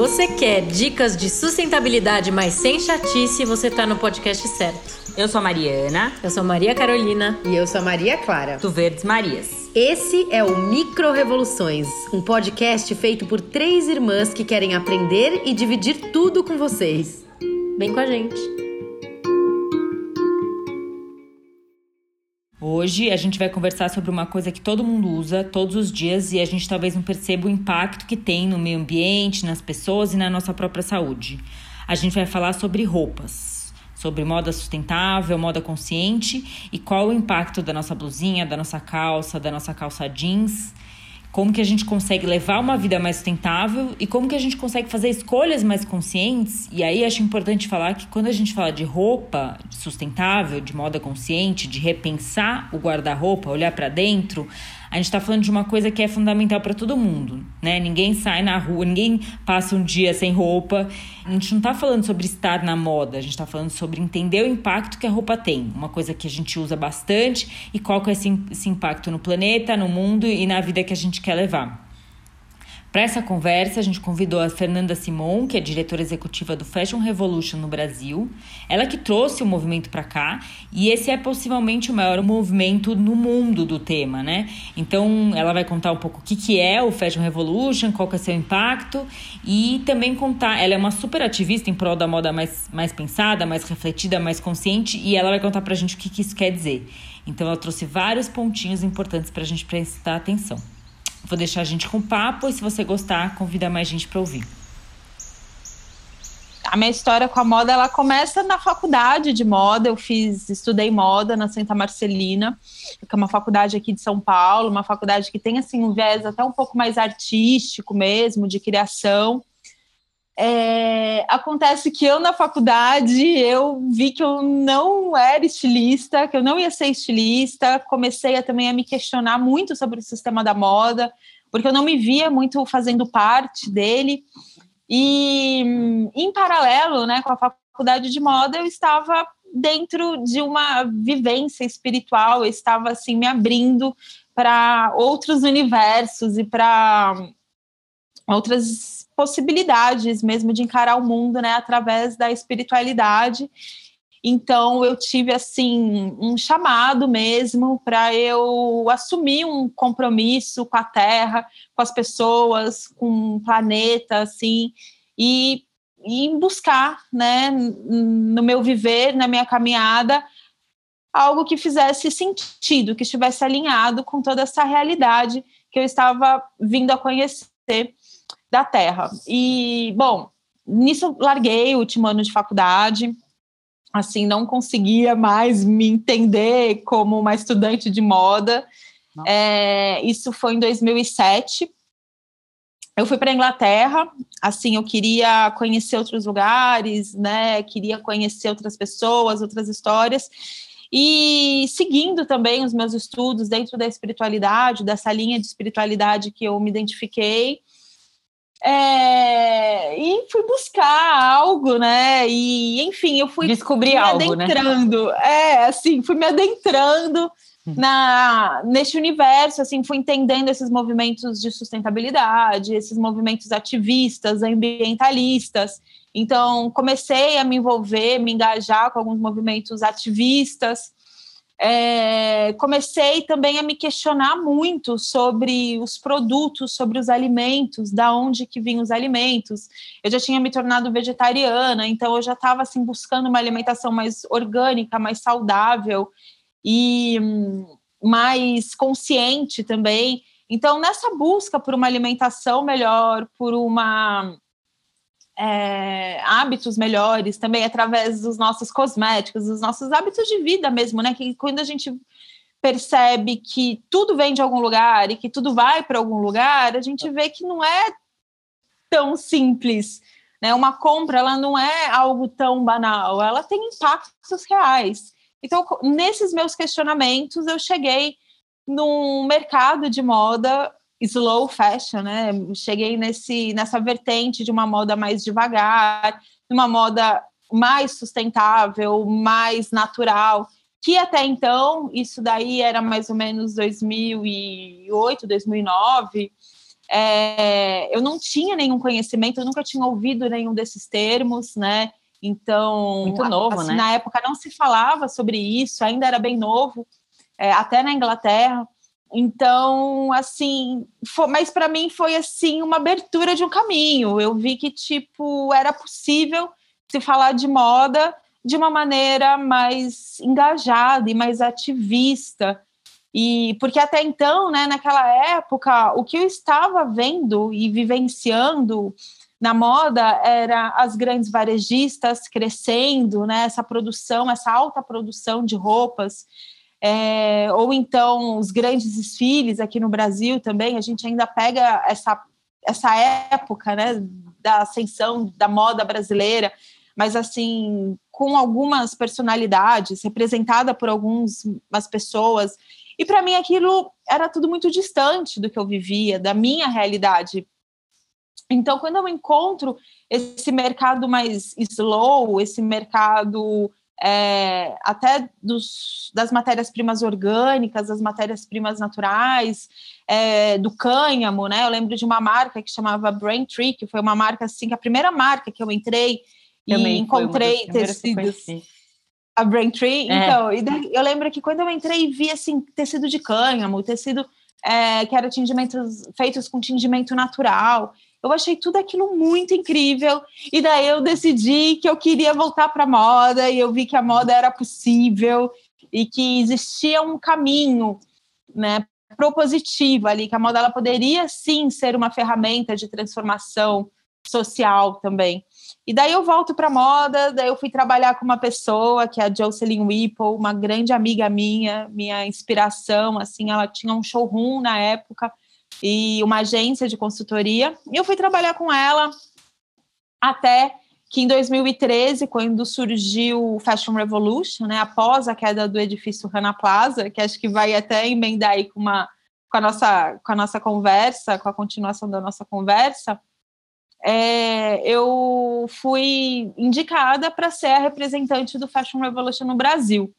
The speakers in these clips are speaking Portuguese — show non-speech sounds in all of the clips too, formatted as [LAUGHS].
você quer dicas de sustentabilidade, mas sem chatice, você está no podcast certo. Eu sou a Mariana. Eu sou Maria Carolina. E eu sou a Maria Clara. Do Verdes Marias. Esse é o Micro Revoluções, um podcast feito por três irmãs que querem aprender e dividir tudo com vocês. Vem com a gente. Hoje a gente vai conversar sobre uma coisa que todo mundo usa todos os dias e a gente talvez não perceba o impacto que tem no meio ambiente, nas pessoas e na nossa própria saúde. A gente vai falar sobre roupas, sobre moda sustentável, moda consciente e qual o impacto da nossa blusinha, da nossa calça, da nossa calça jeans como que a gente consegue levar uma vida mais sustentável e como que a gente consegue fazer escolhas mais conscientes. E aí acho importante falar que quando a gente fala de roupa sustentável, de moda consciente, de repensar o guarda-roupa, olhar para dentro, a gente está falando de uma coisa que é fundamental para todo mundo, né? Ninguém sai na rua, ninguém passa um dia sem roupa. A gente não está falando sobre estar na moda, a gente está falando sobre entender o impacto que a roupa tem, uma coisa que a gente usa bastante e qual que é esse, esse impacto no planeta, no mundo e na vida que a gente quer levar. Para essa conversa, a gente convidou a Fernanda Simon, que é diretora executiva do Fashion Revolution no Brasil. Ela que trouxe o movimento para cá, e esse é possivelmente o maior movimento no mundo do tema, né? Então, ela vai contar um pouco o que, que é o Fashion Revolution, qual que é seu impacto, e também contar. Ela é uma super ativista em prol da moda mais, mais pensada, mais refletida, mais consciente, e ela vai contar para a gente o que, que isso quer dizer. Então, ela trouxe vários pontinhos importantes para a gente prestar atenção. Vou deixar a gente com papo e se você gostar, convida mais gente para ouvir. A minha história com a moda, ela começa na faculdade de moda. Eu fiz, estudei moda na Santa Marcelina, que é uma faculdade aqui de São Paulo, uma faculdade que tem assim um viés até um pouco mais artístico mesmo, de criação. É, acontece que eu na faculdade eu vi que eu não era estilista, que eu não ia ser estilista, comecei a, também a me questionar muito sobre o sistema da moda, porque eu não me via muito fazendo parte dele. E em paralelo, né, com a faculdade de moda, eu estava dentro de uma vivência espiritual, eu estava assim me abrindo para outros universos e para outras possibilidades mesmo de encarar o mundo, né, através da espiritualidade. Então eu tive assim um chamado mesmo para eu assumir um compromisso com a Terra, com as pessoas, com o planeta, assim, e, e buscar, né, no meu viver, na minha caminhada, algo que fizesse sentido, que estivesse alinhado com toda essa realidade que eu estava vindo a conhecer da Terra. E, bom, nisso larguei o último ano de faculdade, assim, não conseguia mais me entender como uma estudante de moda. É, isso foi em 2007. Eu fui para a Inglaterra, assim, eu queria conhecer outros lugares, né? Queria conhecer outras pessoas, outras histórias. E seguindo também os meus estudos dentro da espiritualidade, dessa linha de espiritualidade que eu me identifiquei, é, e fui buscar algo, né? E enfim, eu fui descobrir me algo, né? adentrando. Né? É, assim, fui me adentrando hum. na neste universo, assim, fui entendendo esses movimentos de sustentabilidade, esses movimentos ativistas, ambientalistas. Então, comecei a me envolver, me engajar com alguns movimentos ativistas é, comecei também a me questionar muito sobre os produtos, sobre os alimentos, da onde que vinham os alimentos. Eu já tinha me tornado vegetariana, então eu já estava assim buscando uma alimentação mais orgânica, mais saudável e hum, mais consciente também. Então, nessa busca por uma alimentação melhor, por uma é, hábitos melhores, também através dos nossos cosméticos, dos nossos hábitos de vida mesmo, né? Que quando a gente percebe que tudo vem de algum lugar e que tudo vai para algum lugar, a gente vê que não é tão simples. Né? Uma compra ela não é algo tão banal, ela tem impactos reais. Então, nesses meus questionamentos, eu cheguei num mercado de moda slow fashion, né? Cheguei nesse, nessa vertente de uma moda mais devagar, uma moda mais sustentável, mais natural, que até então, isso daí era mais ou menos 2008, 2009, é, eu não tinha nenhum conhecimento, eu nunca tinha ouvido nenhum desses termos, né? Então, muito novo, assim, né? Na época não se falava sobre isso, ainda era bem novo, é, até na Inglaterra. Então, assim, foi, mas para mim foi assim uma abertura de um caminho. Eu vi que tipo era possível se falar de moda de uma maneira mais engajada e mais ativista. E porque até então, né, naquela época, o que eu estava vendo e vivenciando na moda era as grandes varejistas crescendo, né, essa produção, essa alta produção de roupas. É, ou então os grandes desfiles aqui no Brasil também, a gente ainda pega essa, essa época né, da ascensão da moda brasileira, mas assim, com algumas personalidades, representada por algumas pessoas. E para mim aquilo era tudo muito distante do que eu vivia, da minha realidade. Então, quando eu encontro esse mercado mais slow, esse mercado é, até dos, das matérias-primas orgânicas, das matérias-primas naturais, é, do cânhamo, né? Eu lembro de uma marca que chamava Brain Tree, que foi uma marca assim, que a primeira marca que eu entrei também e encontrei tecidos. A Braintree, é. então, e daí, eu lembro que quando eu entrei e vi assim, tecido de cânhamo, tecido é, que era tingimentos feitos com tingimento natural. Eu achei tudo aquilo muito incrível. E daí eu decidi que eu queria voltar para a moda, e eu vi que a moda era possível e que existia um caminho né, propositivo ali, que a moda ela poderia sim ser uma ferramenta de transformação social também. E daí eu volto para moda, daí eu fui trabalhar com uma pessoa que é a Jocelyn Whipple, uma grande amiga minha, minha inspiração, assim, ela tinha um showroom na época e uma agência de consultoria. E eu fui trabalhar com ela até que em 2013, quando surgiu o Fashion Revolution, né, após a queda do edifício Rana Plaza, que acho que vai até emendar aí com uma com a nossa com a nossa conversa, com a continuação da nossa conversa, é, eu fui indicada para ser a representante do Fashion Revolution no Brasil.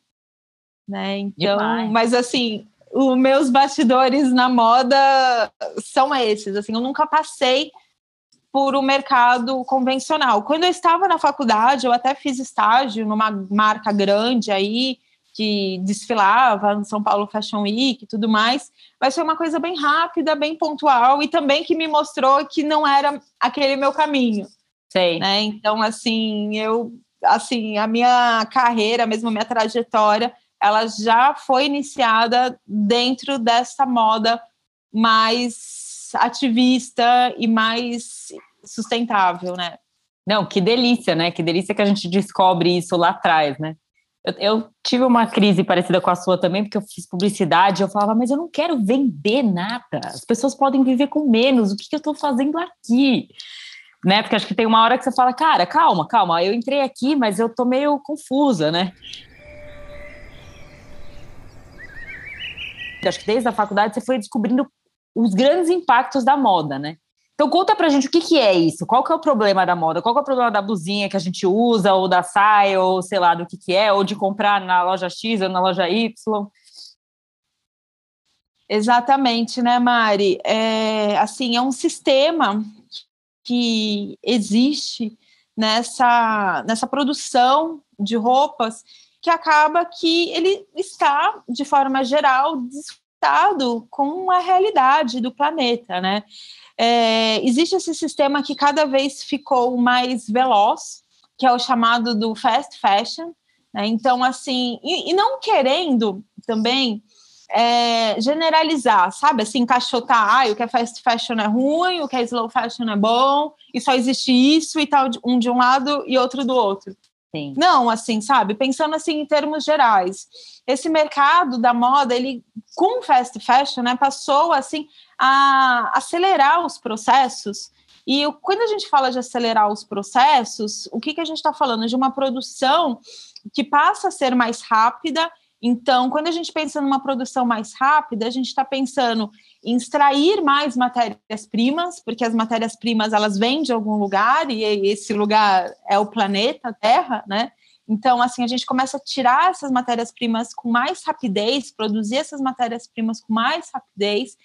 Né? Então, Demais. mas assim, os meus bastidores na moda são esses. Assim, eu nunca passei por um mercado convencional. Quando eu estava na faculdade, eu até fiz estágio numa marca grande aí, que desfilava no São Paulo Fashion Week e tudo mais, mas foi uma coisa bem rápida, bem pontual e também que me mostrou que não era aquele meu caminho. Sei. Né? Então, assim, eu, assim, a minha carreira, mesmo a minha trajetória, ela já foi iniciada dentro dessa moda mais ativista e mais sustentável, né? Não, que delícia, né? Que delícia que a gente descobre isso lá atrás, né? Eu, eu, tive uma crise parecida com a sua também, porque eu fiz publicidade, eu falava, mas eu não quero vender nada, as pessoas podem viver com menos, o que, que eu estou fazendo aqui? Né? Porque acho que tem uma hora que você fala, cara, calma, calma, eu entrei aqui, mas eu tô meio confusa, né? Acho que desde a faculdade você foi descobrindo os grandes impactos da moda, né? Então conta pra gente o que, que é isso, qual que é o problema da moda, qual que é o problema da blusinha que a gente usa, ou da saia, ou sei lá do que, que é, ou de comprar na loja X ou na loja Y. Exatamente, né, Mari? É, assim, é um sistema que existe nessa, nessa produção de roupas que acaba que ele está, de forma geral, desfrutado com a realidade do planeta, né? é, existe esse sistema que cada vez ficou mais veloz, que é o chamado do fast fashion. Né? Então, assim, e, e, não querendo também é, generalizar, sabe? Assim, encaixotar, ah, o que é fast fashion é ruim, o que é slow fashion é bom, e só existe isso e tal, um de um lado e outro do outro. Sim. Não, assim, sabe? Pensando assim em termos gerais. Esse mercado da moda, ele com fast fashion, né, passou assim a acelerar os processos. E quando a gente fala de acelerar os processos, o que, que a gente está falando? De uma produção que passa a ser mais rápida. Então, quando a gente pensa numa produção mais rápida, a gente está pensando em extrair mais matérias-primas, porque as matérias-primas elas vêm de algum lugar e esse lugar é o planeta Terra, né? Então, assim, a gente começa a tirar essas matérias-primas com mais rapidez, produzir essas matérias-primas com mais rapidez,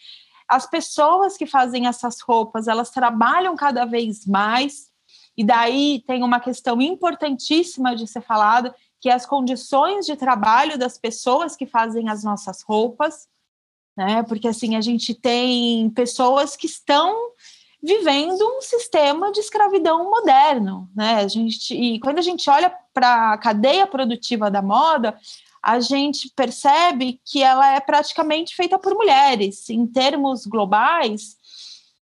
as pessoas que fazem essas roupas, elas trabalham cada vez mais, e daí tem uma questão importantíssima de ser falada, que as condições de trabalho das pessoas que fazem as nossas roupas, né? Porque assim a gente tem pessoas que estão vivendo um sistema de escravidão moderno, né? A gente e quando a gente olha para a cadeia produtiva da moda, a gente percebe que ela é praticamente feita por mulheres. Em termos globais,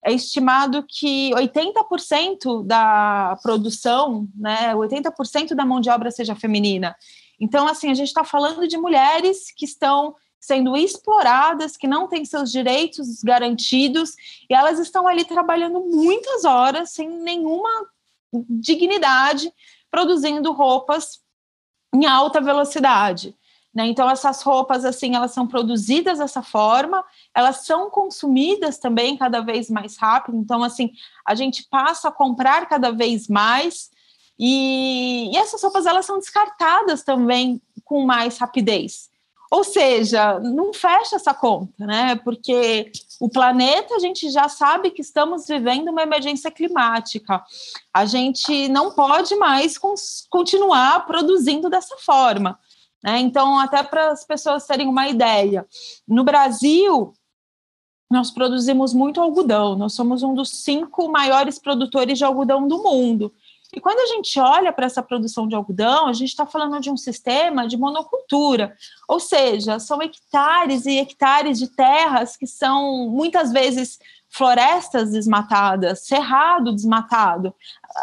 é estimado que 80% da produção, né, 80% da mão de obra seja feminina. Então, assim, a gente está falando de mulheres que estão sendo exploradas, que não têm seus direitos garantidos, e elas estão ali trabalhando muitas horas sem nenhuma dignidade, produzindo roupas em alta velocidade. Né? Então essas roupas assim elas são produzidas dessa forma, elas são consumidas também cada vez mais rápido. Então assim a gente passa a comprar cada vez mais e, e essas roupas elas são descartadas também com mais rapidez. Ou seja, não fecha essa conta, né? Porque o planeta a gente já sabe que estamos vivendo uma emergência climática. A gente não pode mais continuar produzindo dessa forma. Né? Então, até para as pessoas terem uma ideia, no Brasil, nós produzimos muito algodão, nós somos um dos cinco maiores produtores de algodão do mundo. E quando a gente olha para essa produção de algodão, a gente está falando de um sistema de monocultura, ou seja, são hectares e hectares de terras que são muitas vezes florestas desmatadas, cerrado desmatado,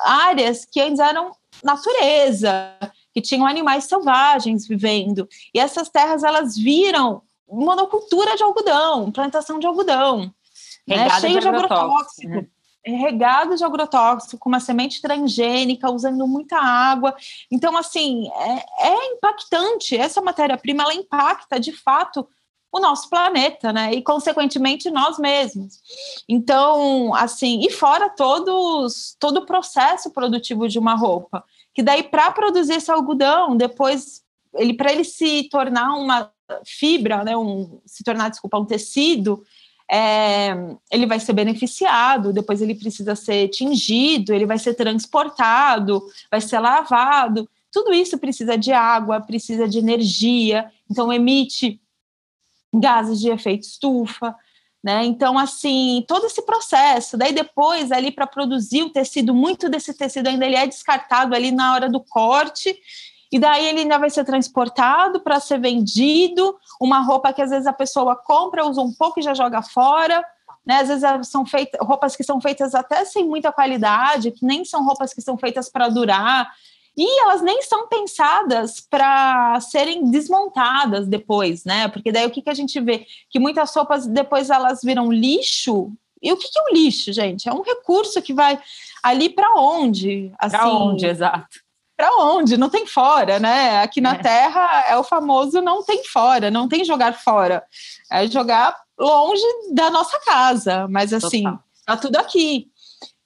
áreas que antes eram natureza, que tinham animais selvagens vivendo. E essas terras elas viram monocultura de algodão, plantação de algodão, né? cheio de, agrotóxico. Né? regado de agrotóxico, com uma semente transgênica, usando muita água. Então, assim, é, é impactante. Essa matéria-prima, ela impacta, de fato, o nosso planeta, né? E, consequentemente, nós mesmos. Então, assim, e fora todos, todo o processo produtivo de uma roupa que daí para produzir esse algodão, depois ele para ele se tornar uma fibra, né, um, se tornar, desculpa, um tecido, é, ele vai ser beneficiado, depois ele precisa ser tingido, ele vai ser transportado, vai ser lavado. Tudo isso precisa de água, precisa de energia, então emite gases de efeito estufa. Né? Então, assim, todo esse processo, daí depois, ali para produzir o tecido, muito desse tecido ainda ele é descartado ali na hora do corte, e daí ele ainda vai ser transportado para ser vendido, uma roupa que às vezes a pessoa compra, usa um pouco e já joga fora, né? Às vezes são feitas roupas que são feitas até sem muita qualidade, que nem são roupas que são feitas para durar, e elas nem são pensadas para serem desmontadas depois, né? Porque daí o que, que a gente vê? Que muitas roupas depois elas viram lixo. E o que, que é um lixo, gente? É um recurso que vai ali para onde? Assim, para onde, exato. Para onde? Não tem fora, né? Aqui na é. Terra é o famoso não tem fora, não tem jogar fora. É jogar longe da nossa casa, mas assim, Total. tá tudo aqui.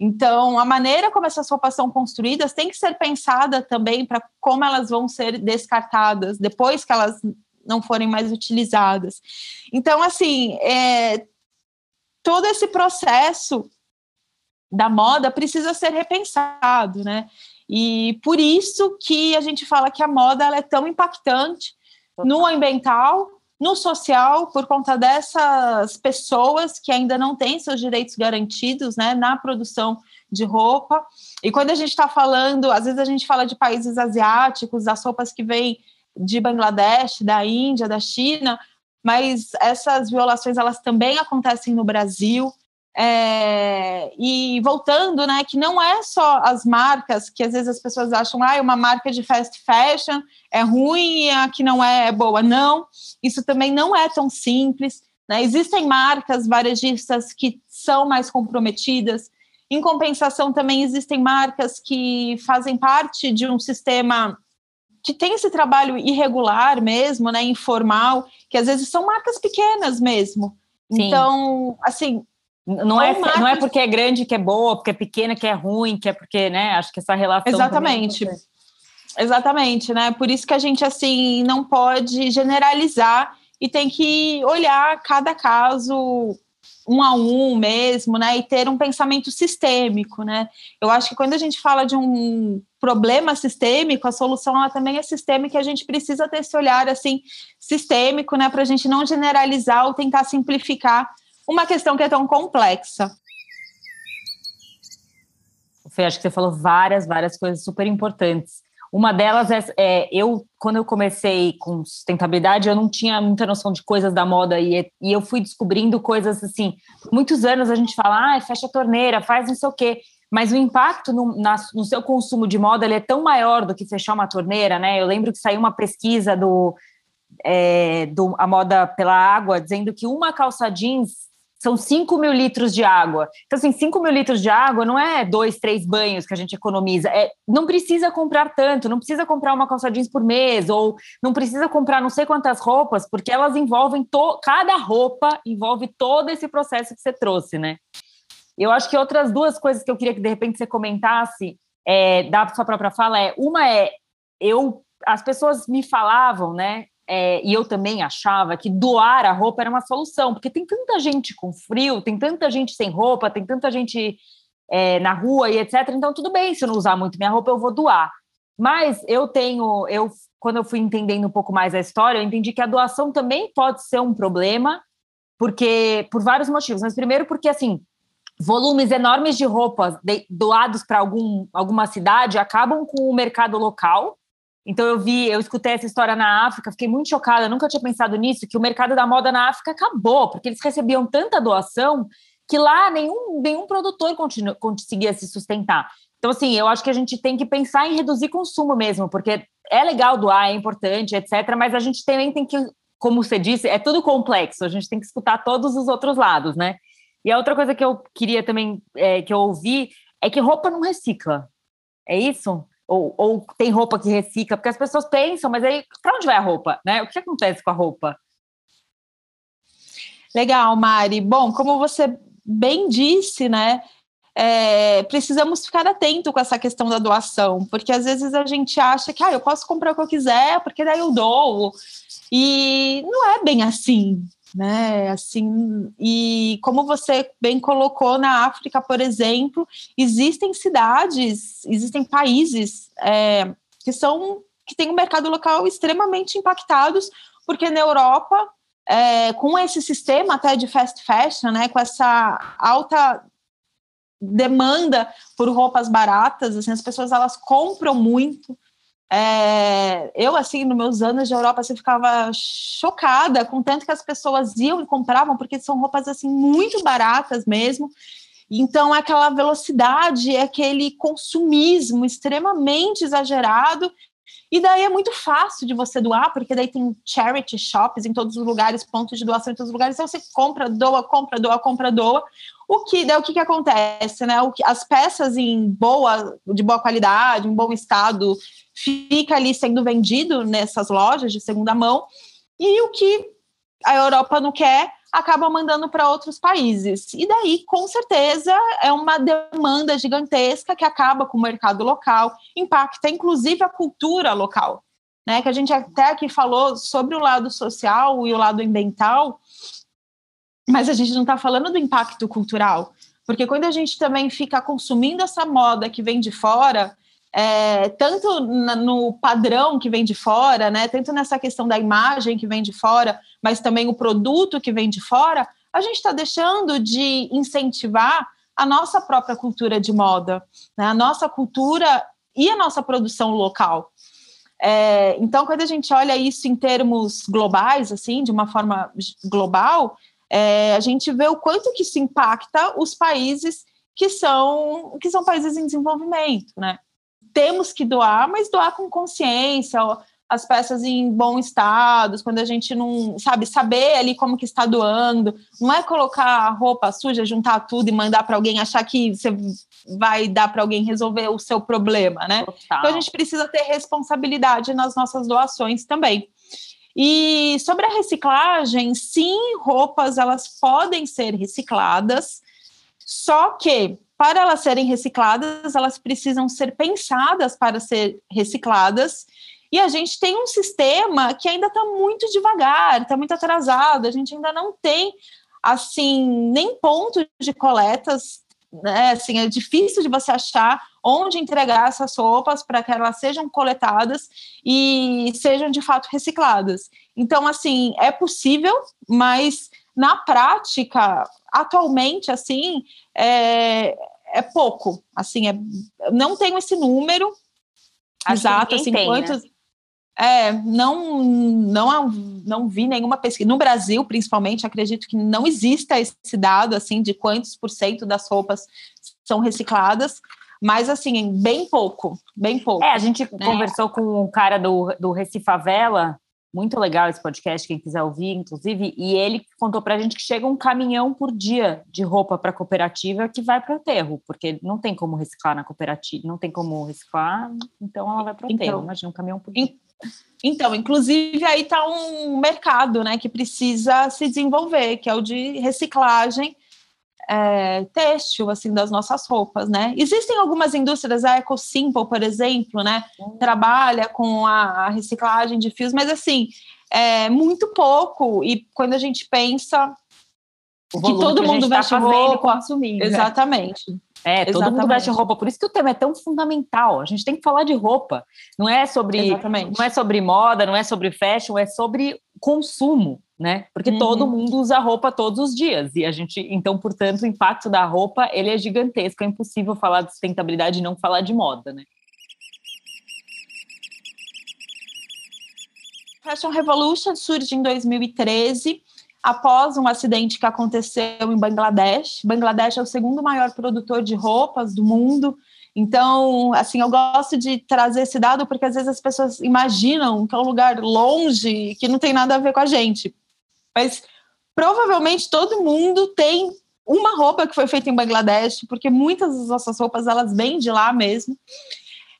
Então, a maneira como essas roupas são construídas tem que ser pensada também para como elas vão ser descartadas depois que elas não forem mais utilizadas. Então, assim, é, todo esse processo da moda precisa ser repensado, né? E por isso que a gente fala que a moda é tão impactante no ambiental, no social, por conta dessas pessoas que ainda não têm seus direitos garantidos né, na produção de roupa. E quando a gente está falando, às vezes a gente fala de países asiáticos, das roupas que vêm de Bangladesh, da Índia, da China, mas essas violações elas também acontecem no Brasil. É, e voltando, né, que não é só as marcas que às vezes as pessoas acham, ah, uma marca de fast fashion é ruim e a que não é, é boa. Não, isso também não é tão simples. Né? Existem marcas varejistas que são mais comprometidas. Em compensação, também existem marcas que fazem parte de um sistema que tem esse trabalho irregular mesmo, né, informal, que às vezes são marcas pequenas mesmo. Sim. Então, assim, não é, não é porque é grande que é boa, porque é pequena que é ruim, que é porque, né? Acho que essa relação. Exatamente. Exatamente, né? Por isso que a gente, assim, não pode generalizar e tem que olhar cada caso um a um mesmo, né? E ter um pensamento sistêmico, né? Eu acho que quando a gente fala de um problema sistêmico, a solução ela também é sistêmica e a gente precisa ter esse olhar assim sistêmico, né? Para a gente não generalizar ou tentar simplificar uma questão que é tão complexa. Fê, acho que você falou várias, várias coisas super importantes. Uma delas é, é, eu, quando eu comecei com sustentabilidade, eu não tinha muita noção de coisas da moda e, e eu fui descobrindo coisas assim. Muitos anos a gente fala, ah, fecha a torneira, faz não sei o quê. Mas o impacto no, na, no seu consumo de moda ele é tão maior do que fechar uma torneira, né? Eu lembro que saiu uma pesquisa do, é, do A Moda pela Água dizendo que uma calça jeans são 5 mil litros de água. Então, assim, 5 mil litros de água não é dois, três banhos que a gente economiza. É, não precisa comprar tanto, não precisa comprar uma calça jeans por mês, ou não precisa comprar não sei quantas roupas, porque elas envolvem to cada roupa envolve todo esse processo que você trouxe, né? Eu acho que outras duas coisas que eu queria que de repente você comentasse é, da sua própria fala é uma é eu as pessoas me falavam, né? É, e eu também achava que doar a roupa era uma solução, porque tem tanta gente com frio, tem tanta gente sem roupa, tem tanta gente é, na rua e etc. Então, tudo bem, se eu não usar muito minha roupa, eu vou doar. Mas eu tenho, eu quando eu fui entendendo um pouco mais a história, eu entendi que a doação também pode ser um problema, porque por vários motivos. Mas primeiro porque assim, volumes enormes de roupas doados para algum, alguma cidade acabam com o mercado local então eu vi, eu escutei essa história na África, fiquei muito chocada, nunca tinha pensado nisso, que o mercado da moda na África acabou, porque eles recebiam tanta doação que lá nenhum, nenhum produtor continu, conseguia se sustentar. Então, assim, eu acho que a gente tem que pensar em reduzir consumo mesmo, porque é legal doar, é importante, etc., mas a gente também tem que, como você disse, é tudo complexo, a gente tem que escutar todos os outros lados, né? E a outra coisa que eu queria também, é, que eu ouvi, é que roupa não recicla. É isso? Ou, ou tem roupa que recicla, porque as pessoas pensam, mas aí para onde vai a roupa? Né? O que acontece com a roupa? Legal, Mari. Bom, como você bem disse, né? É, precisamos ficar atento com essa questão da doação, porque às vezes a gente acha que ah, eu posso comprar o que eu quiser, porque daí eu dou. E não é bem assim, né? Assim, e como você bem colocou na África, por exemplo, existem cidades, existem países é, que são que têm um mercado local extremamente impactados, porque na Europa, é, com esse sistema até de fast fashion, né, com essa alta demanda por roupas baratas, assim, as pessoas elas compram muito, é, eu, assim, nos meus anos de Europa, assim, ficava chocada com tanto que as pessoas iam e compravam, porque são roupas, assim, muito baratas mesmo. Então, aquela velocidade, aquele consumismo extremamente exagerado. E daí é muito fácil de você doar, porque daí tem charity shops em todos os lugares, pontos de doação em todos os lugares. Então, você compra, doa, compra, doa, compra, doa. O que, daí, o que, que acontece, né? O que, as peças em boa, de boa qualidade, em bom estado, fica ali sendo vendido nessas lojas de segunda mão, e o que a Europa não quer acaba mandando para outros países. E daí, com certeza, é uma demanda gigantesca que acaba com o mercado local, impacta inclusive a cultura local. Né, que a gente até aqui falou sobre o lado social e o lado ambiental, mas a gente não está falando do impacto cultural, porque quando a gente também fica consumindo essa moda que vem de fora, é, tanto na, no padrão que vem de fora, né, tanto nessa questão da imagem que vem de fora, mas também o produto que vem de fora, a gente está deixando de incentivar a nossa própria cultura de moda, né, a nossa cultura e a nossa produção local. É, então, quando a gente olha isso em termos globais, assim, de uma forma global, é, a gente vê o quanto que isso impacta os países que são que são países em desenvolvimento, né? temos que doar, mas doar com consciência, as peças em bom estado, quando a gente não sabe saber ali como que está doando, não é colocar roupa suja, juntar tudo e mandar para alguém achar que você vai dar para alguém resolver o seu problema, né? Total. Então a gente precisa ter responsabilidade nas nossas doações também. E sobre a reciclagem, sim, roupas elas podem ser recicladas, só que para elas serem recicladas, elas precisam ser pensadas para ser recicladas. E a gente tem um sistema que ainda está muito devagar, está muito atrasado, a gente ainda não tem assim, nem ponto de coletas, né? Assim, é difícil de você achar onde entregar essas roupas para que elas sejam coletadas e sejam de fato recicladas. Então, assim, é possível, mas na prática, atualmente, assim, é, é pouco. Assim, é, não tenho esse número Acho exato, assim, tem, né? quantos. Né? É, não, não, não vi nenhuma pesquisa. No Brasil, principalmente, acredito que não exista esse dado, assim, de quantos por cento das roupas são recicladas, mas, assim, bem pouco, bem pouco. É, a gente né? conversou com o cara do, do Recifavela, muito legal esse podcast, quem quiser ouvir, inclusive, e ele contou para a gente que chega um caminhão por dia de roupa para a cooperativa que vai para o aterro, porque não tem como reciclar na cooperativa, não tem como reciclar, então ela vai para o aterro. Então, Imagina um caminhão por dia. Então, inclusive, aí está um mercado né, que precisa se desenvolver, que é o de reciclagem é, têxtil, assim, das nossas roupas, né? Existem algumas indústrias, a EcoSimple, por exemplo, né? Uhum. Trabalha com a, a, reciclagem de fios, mas, assim, é muito pouco. E quando a gente pensa que todo que mundo veste tá roupa... Consumindo, exatamente. Né? É, todo Exatamente. mundo veste roupa. Por isso que o tema é tão fundamental. A gente tem que falar de roupa. Não é sobre, Exatamente. não é sobre moda, não é sobre fashion, é sobre consumo, né? Porque uhum. todo mundo usa roupa todos os dias e a gente, então, portanto, o impacto da roupa ele é gigantesco. É impossível falar de sustentabilidade e não falar de moda, né? Fashion Revolution surge em 2013 após um acidente que aconteceu em Bangladesh. Bangladesh é o segundo maior produtor de roupas do mundo. Então, assim, eu gosto de trazer esse dado porque às vezes as pessoas imaginam que é um lugar longe, que não tem nada a ver com a gente. Mas provavelmente todo mundo tem uma roupa que foi feita em Bangladesh, porque muitas das nossas roupas elas vêm de lá mesmo.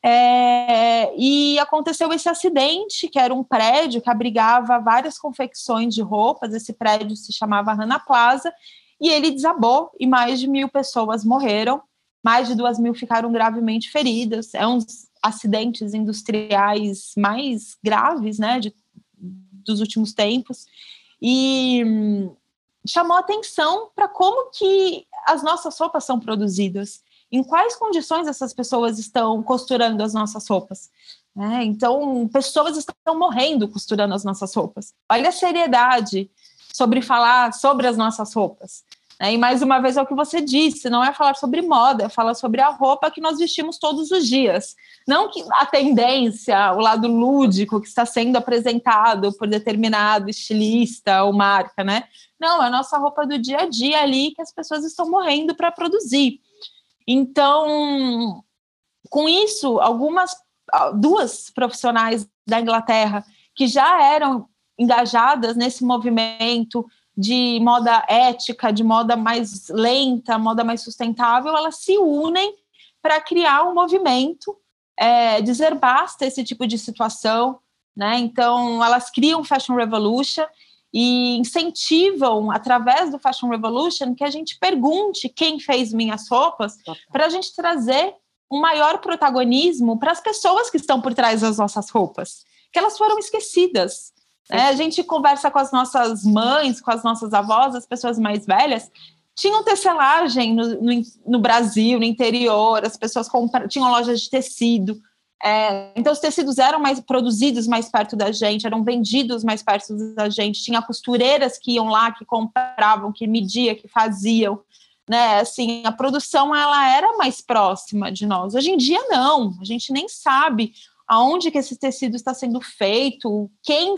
É, e aconteceu esse acidente, que era um prédio que abrigava várias confecções de roupas. Esse prédio se chamava Rana Plaza, e ele desabou e mais de mil pessoas morreram, mais de duas mil ficaram gravemente feridas. É um dos acidentes industriais mais graves, né, de, dos últimos tempos. E hum, chamou atenção para como que as nossas roupas são produzidas em quais condições essas pessoas estão costurando as nossas roupas. Né? Então, pessoas estão morrendo costurando as nossas roupas. Olha a seriedade sobre falar sobre as nossas roupas. Né? E mais uma vez é o que você disse: não é falar sobre moda, é falar sobre a roupa que nós vestimos todos os dias. Não que a tendência, o lado lúdico que está sendo apresentado por determinado estilista ou marca, né? Não, é a nossa roupa do dia a dia ali que as pessoas estão morrendo para produzir. Então, com isso, algumas duas profissionais da Inglaterra que já eram engajadas nesse movimento de moda ética, de moda mais lenta, moda mais sustentável, elas se unem para criar um movimento, é, dizer basta esse tipo de situação, né? Então, elas criam Fashion Revolution e incentivam, através do Fashion Revolution, que a gente pergunte quem fez minhas roupas, para a gente trazer um maior protagonismo para as pessoas que estão por trás das nossas roupas, que elas foram esquecidas. Né? A gente conversa com as nossas mães, com as nossas avós, as pessoas mais velhas, tinham tecelagem no, no, no Brasil, no interior, as pessoas tinham lojas de tecido, é, então, os tecidos eram mais produzidos mais perto da gente, eram vendidos mais perto da gente. Tinha costureiras que iam lá, que compravam, que mediam, que faziam. Né? Assim, a produção ela era mais próxima de nós. Hoje em dia, não. A gente nem sabe aonde que esse tecido está sendo feito, quem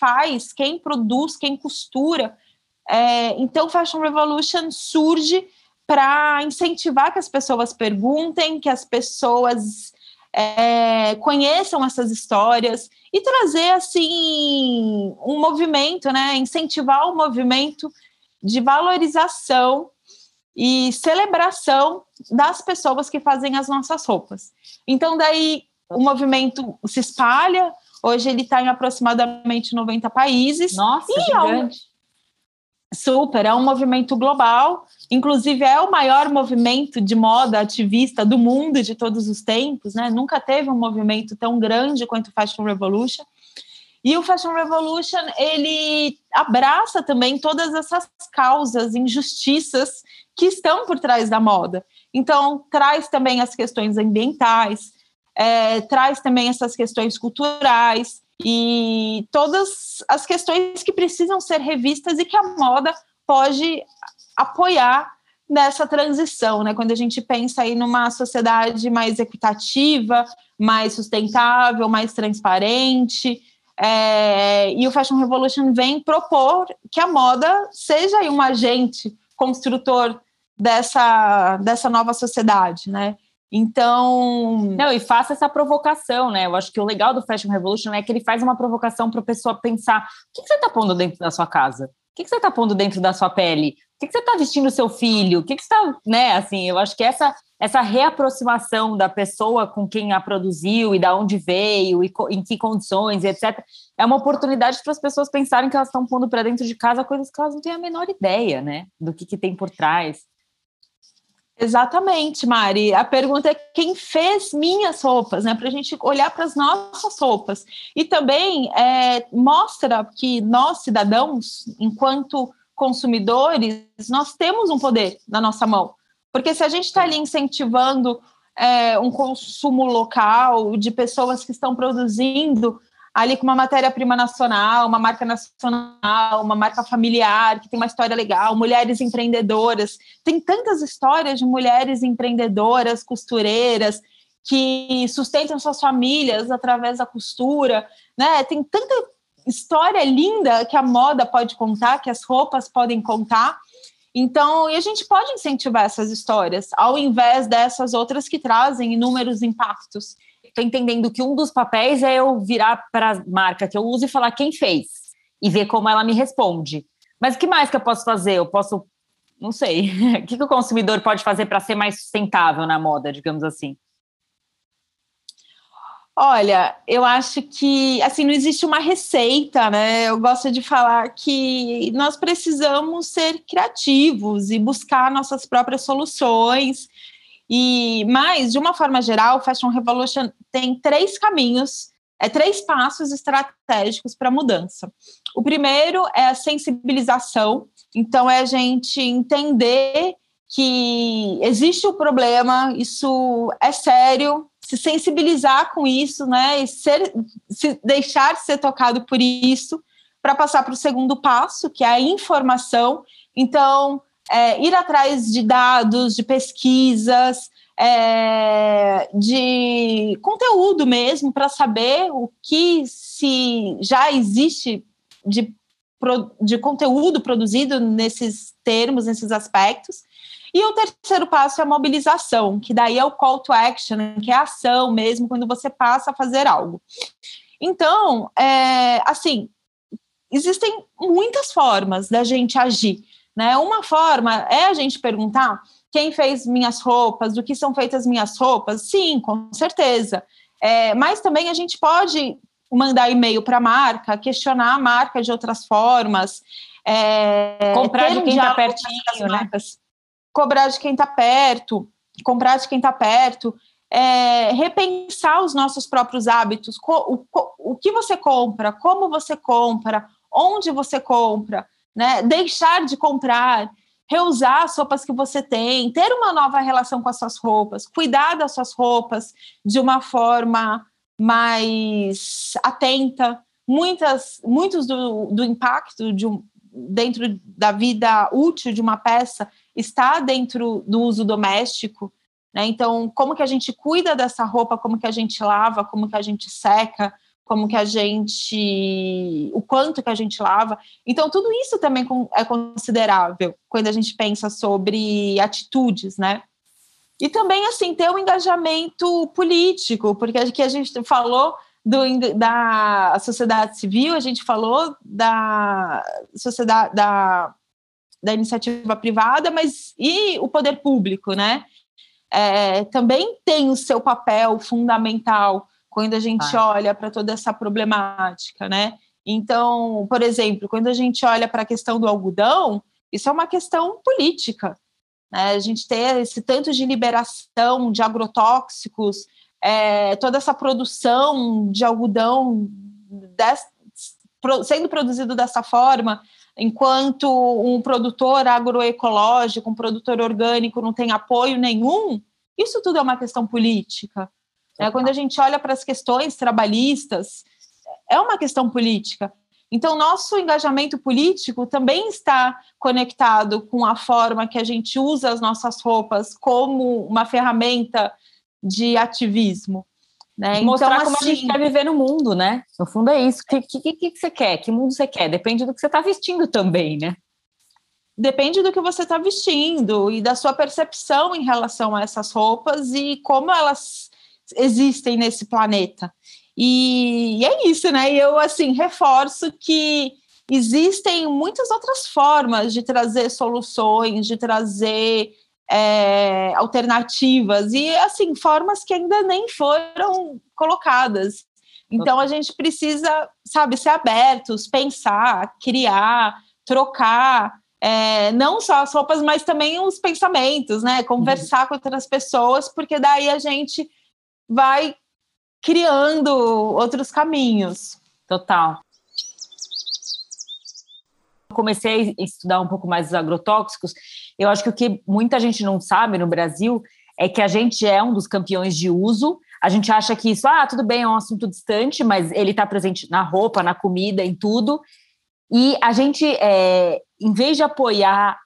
faz, quem produz, quem costura. É, então, Fashion Revolution surge para incentivar que as pessoas perguntem, que as pessoas é, conheçam essas histórias e trazer assim um movimento, né? Incentivar o um movimento de valorização e celebração das pessoas que fazem as nossas roupas. Então, daí o movimento se espalha. Hoje ele está em aproximadamente 90 países. Nossa, e gigante. Super, é um movimento global, inclusive é o maior movimento de moda ativista do mundo de todos os tempos, né? Nunca teve um movimento tão grande quanto o Fashion Revolution. E o Fashion Revolution, ele abraça também todas essas causas, injustiças que estão por trás da moda. Então, traz também as questões ambientais, é, traz também essas questões culturais e todas as questões que precisam ser revistas e que a moda pode apoiar nessa transição, né? Quando a gente pensa aí numa sociedade mais equitativa, mais sustentável, mais transparente, é, e o Fashion Revolution vem propor que a moda seja um agente construtor dessa, dessa nova sociedade, né? Então. Não, e faça essa provocação, né? Eu acho que o legal do Fashion Revolution é que ele faz uma provocação para a pessoa pensar: o que, você está pondo dentro da sua casa? O que, você está pondo dentro da sua pele? O que, você está vestindo seu filho? O que, que você está. Né? Assim, eu acho que essa essa reaproximação da pessoa com quem a produziu e da onde veio e em que condições, etc. É uma oportunidade para as pessoas pensarem que elas estão pondo para dentro de casa coisas que elas não têm a menor ideia, né, do que, que tem por trás. Exatamente, Mari. A pergunta é quem fez minhas roupas, né? Para a gente olhar para as nossas roupas. E também é, mostra que nós, cidadãos, enquanto consumidores, nós temos um poder na nossa mão. Porque se a gente está ali incentivando é, um consumo local de pessoas que estão produzindo ali com uma matéria-prima nacional, uma marca nacional, uma marca familiar, que tem uma história legal, mulheres empreendedoras. Tem tantas histórias de mulheres empreendedoras, costureiras, que sustentam suas famílias através da costura, né? Tem tanta história linda que a moda pode contar, que as roupas podem contar. Então, e a gente pode incentivar essas histórias, ao invés dessas outras que trazem inúmeros impactos. Estou entendendo que um dos papéis é eu virar para a marca que eu uso e falar quem fez, e ver como ela me responde. Mas o que mais que eu posso fazer? Eu posso, não sei, o [LAUGHS] que, que o consumidor pode fazer para ser mais sustentável na moda, digamos assim? Olha, eu acho que assim não existe uma receita, né? Eu gosto de falar que nós precisamos ser criativos e buscar nossas próprias soluções. E mais, de uma forma geral, o Fashion Revolution tem três caminhos, é três passos estratégicos para a mudança. O primeiro é a sensibilização, então é a gente entender que existe o um problema, isso é sério, se sensibilizar com isso, né, e ser, se deixar ser tocado por isso, para passar para o segundo passo, que é a informação. Então, é, ir atrás de dados, de pesquisas, é, de conteúdo mesmo, para saber o que se já existe de, de conteúdo produzido nesses termos, nesses aspectos. E o terceiro passo é a mobilização, que daí é o call to action, que é a ação mesmo, quando você passa a fazer algo. Então, é, assim, existem muitas formas da gente agir. Né? Uma forma é a gente perguntar quem fez minhas roupas, do que são feitas minhas roupas? Sim, com certeza. É, mas também a gente pode mandar e-mail para a marca, questionar a marca de outras formas. É, Comprar de quem está pertinho, né? cobrar de quem está perto, comprar de quem está perto, é, repensar os nossos próprios hábitos, o, o, o que você compra, como você compra, onde você compra, né? deixar de comprar, reusar as roupas que você tem, ter uma nova relação com as suas roupas, cuidar das suas roupas de uma forma mais atenta. Muitas, muitos do, do impacto de um, dentro da vida útil de uma peça está dentro do uso doméstico. Né? Então, como que a gente cuida dessa roupa, como que a gente lava, como que a gente seca, como que a gente, o quanto que a gente lava. Então, tudo isso também é considerável quando a gente pensa sobre atitudes, né? E também, assim, ter um engajamento político, porque aqui a gente falou do, da sociedade civil, a gente falou da sociedade, da da iniciativa privada, mas e o poder público, né? É, também tem o seu papel fundamental quando a gente ah. olha para toda essa problemática, né? Então, por exemplo, quando a gente olha para a questão do algodão, isso é uma questão política. Né? A gente tem esse tanto de liberação de agrotóxicos, é, toda essa produção de algodão sendo produzido dessa forma, enquanto um produtor agroecológico, um produtor orgânico não tem apoio nenhum, isso tudo é uma questão política. Né? Quando a gente olha para as questões trabalhistas, é uma questão política. Então, nosso engajamento político também está conectado com a forma que a gente usa as nossas roupas como uma ferramenta de ativismo. Né? Mostrar então, como assim, a gente quer viver no mundo, né? No fundo é isso. O que, que, que, que você quer? Que mundo você quer? Depende do que você está vestindo também, né? Depende do que você está vestindo e da sua percepção em relação a essas roupas e como elas existem nesse planeta. E, e é isso, né? E eu, assim, reforço que existem muitas outras formas de trazer soluções, de trazer é, alternativas, e, assim, formas que ainda nem foram colocadas. Então, a gente precisa, sabe, ser abertos, pensar, criar, trocar. É, não só as roupas, mas também os pensamentos, né? Conversar uhum. com outras pessoas, porque daí a gente vai criando outros caminhos. Total. Comecei a estudar um pouco mais os agrotóxicos. Eu acho que o que muita gente não sabe no Brasil é que a gente é um dos campeões de uso. A gente acha que isso, ah, tudo bem, é um assunto distante, mas ele está presente na roupa, na comida, em tudo. E a gente, é, em vez de apoiar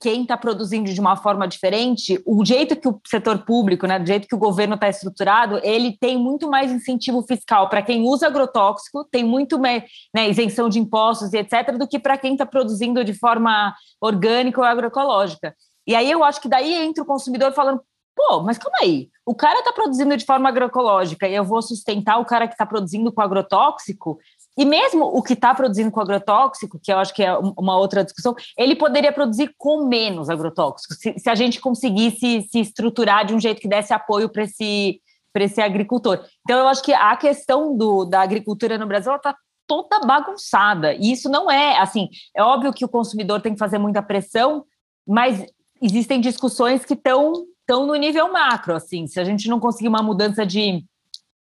quem está produzindo de uma forma diferente, o jeito que o setor público, né, do jeito que o governo está estruturado, ele tem muito mais incentivo fiscal para quem usa agrotóxico, tem muito mais né, isenção de impostos e etc., do que para quem está produzindo de forma orgânica ou agroecológica. E aí eu acho que daí entra o consumidor falando, pô, mas calma aí, o cara está produzindo de forma agroecológica e eu vou sustentar o cara que está produzindo com agrotóxico, e mesmo o que está produzindo com agrotóxico, que eu acho que é uma outra discussão, ele poderia produzir com menos agrotóxico, se, se a gente conseguisse se estruturar de um jeito que desse apoio para esse, esse agricultor. Então, eu acho que a questão do, da agricultura no Brasil está toda bagunçada. E isso não é assim. É óbvio que o consumidor tem que fazer muita pressão, mas existem discussões que estão tão no nível macro. Assim, se a gente não conseguir uma mudança de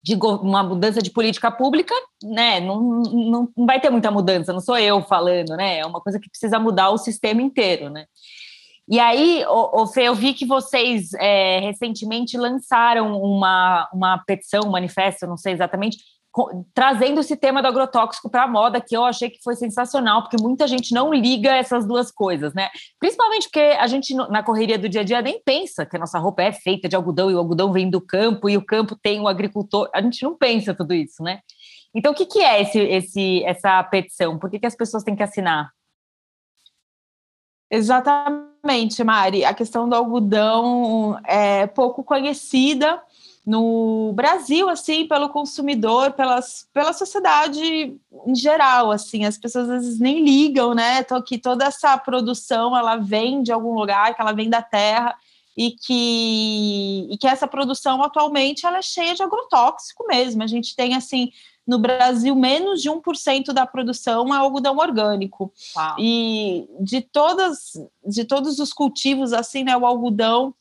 de uma mudança de política pública, né? Não, não, não vai ter muita mudança, não sou eu falando, né? É uma coisa que precisa mudar o sistema inteiro, né? E aí, o, Fê, eu vi que vocês é, recentemente lançaram uma, uma petição, um manifesto, não sei exatamente, trazendo esse tema do agrotóxico para a moda, que eu achei que foi sensacional, porque muita gente não liga essas duas coisas, né? Principalmente porque a gente, na correria do dia a dia, nem pensa que a nossa roupa é feita de algodão e o algodão vem do campo e o campo tem um agricultor. A gente não pensa tudo isso, né? Então, o que, que é esse, esse, essa petição? Por que, que as pessoas têm que assinar? Exatamente, Mari. A questão do algodão é pouco conhecida no Brasil, assim, pelo consumidor, pelas, pela sociedade em geral, assim, as pessoas às vezes nem ligam, né, então, que toda essa produção, ela vem de algum lugar, que ela vem da terra, e que, e que essa produção atualmente ela é cheia de agrotóxico mesmo, a gente tem, assim, no Brasil, menos de 1% da produção é algodão orgânico. Uau. E de todas, de todos os cultivos, assim, né, o algodão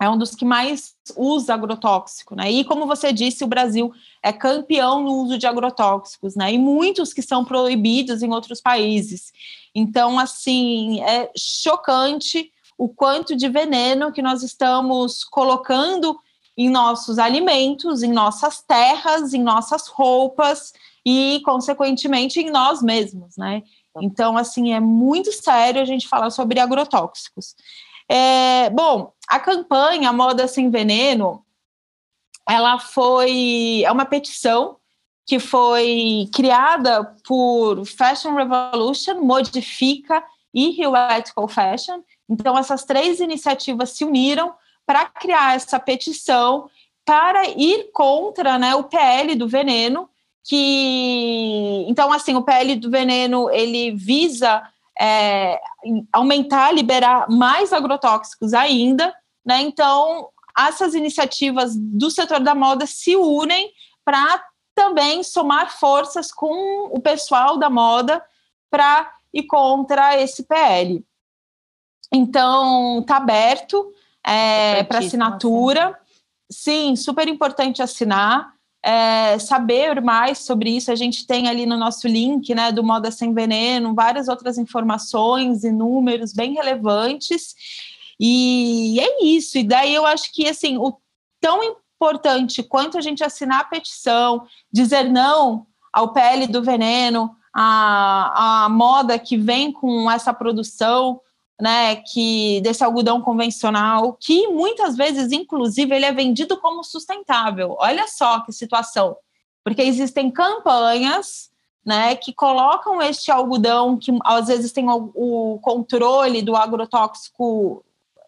é um dos que mais usa agrotóxico, né? E como você disse, o Brasil é campeão no uso de agrotóxicos, né? E muitos que são proibidos em outros países. Então, assim, é chocante o quanto de veneno que nós estamos colocando em nossos alimentos, em nossas terras, em nossas roupas e, consequentemente, em nós mesmos, né? Então, assim, é muito sério a gente falar sobre agrotóxicos. É, bom, a campanha Moda Sem Veneno, ela foi é uma petição que foi criada por Fashion Revolution, Modifica e Rio Ethical Fashion. Então, essas três iniciativas se uniram para criar essa petição para ir contra né, o PL do veneno, que então assim o PL do veneno ele visa é, aumentar, liberar mais agrotóxicos ainda, né? Então, essas iniciativas do setor da moda se unem para também somar forças com o pessoal da moda para ir contra esse PL. Então, está aberto é, para assinatura. Assim. Sim, super importante assinar. É, saber mais sobre isso, a gente tem ali no nosso link, né, do Moda Sem Veneno, várias outras informações e números bem relevantes. E é isso. E daí eu acho que assim, o tão importante quanto a gente assinar a petição, dizer não ao pele do veneno, a, a moda que vem com essa produção, né, que desse algodão convencional, que muitas vezes, inclusive, ele é vendido como sustentável. Olha só que situação, porque existem campanhas, né, que colocam este algodão que às vezes tem o, o controle do agrotóxico,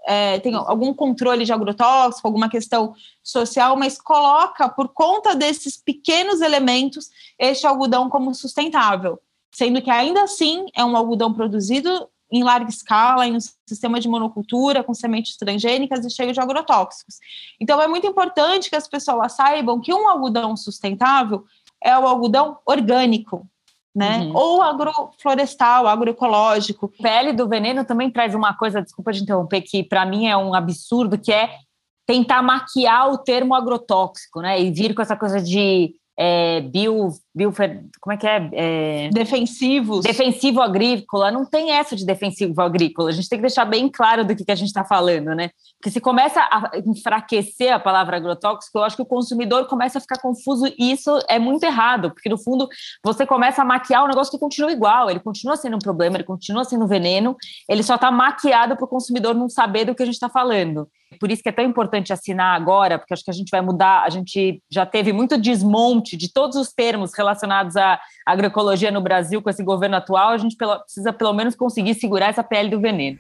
é, tem algum controle de agrotóxico, alguma questão social, mas coloca por conta desses pequenos elementos este algodão como sustentável, sendo que ainda assim é um algodão produzido em larga escala, em um sistema de monocultura, com sementes transgênicas e cheio de agrotóxicos. Então, é muito importante que as pessoas saibam que um algodão sustentável é o algodão orgânico, né? Uhum. Ou agroflorestal, agroecológico. Pele do veneno também traz uma coisa, desculpa de interromper, que para mim é um absurdo, que é tentar maquiar o termo agrotóxico, né? E vir com essa coisa de é, bio, bio, como é que é? é? Defensivos. Defensivo agrícola. Não tem essa de defensivo agrícola. A gente tem que deixar bem claro do que, que a gente está falando, né? Porque se começa a enfraquecer a palavra agrotóxico, eu acho que o consumidor começa a ficar confuso e isso é muito errado, porque no fundo você começa a maquiar um negócio que continua igual, ele continua sendo um problema, ele continua sendo veneno, ele só está maquiado para o consumidor não saber do que a gente está falando. Por isso que é tão importante assinar agora, porque acho que a gente vai mudar. A gente já teve muito desmonte de todos os termos relacionados à agroecologia no Brasil com esse governo atual. A gente precisa pelo menos conseguir segurar essa pele do veneno.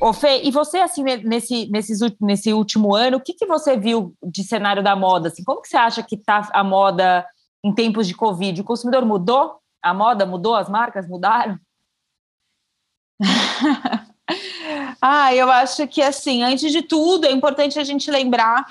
Ô, Fê, e você, assim, nesse, nesse, nesse último ano, o que, que você viu de cenário da moda? Assim, como que você acha que está a moda em tempos de Covid? O consumidor mudou? A moda mudou? As marcas mudaram? [LAUGHS] ah, eu acho que assim, antes de tudo, é importante a gente lembrar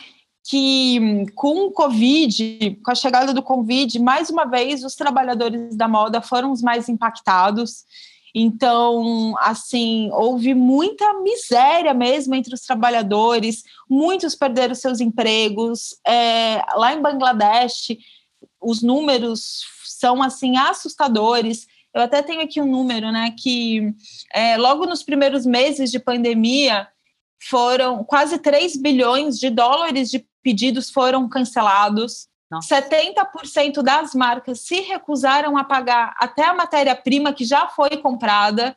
que com o Covid, com a chegada do Covid, mais uma vez os trabalhadores da moda foram os mais impactados. Então, assim, houve muita miséria mesmo entre os trabalhadores, muitos perderam seus empregos. É, lá em Bangladesh, os números são assim assustadores. Eu até tenho aqui um número, né? Que é, logo nos primeiros meses de pandemia foram quase 3 bilhões de dólares de pedidos foram cancelados. Nossa. 70% das marcas se recusaram a pagar até a matéria-prima que já foi comprada.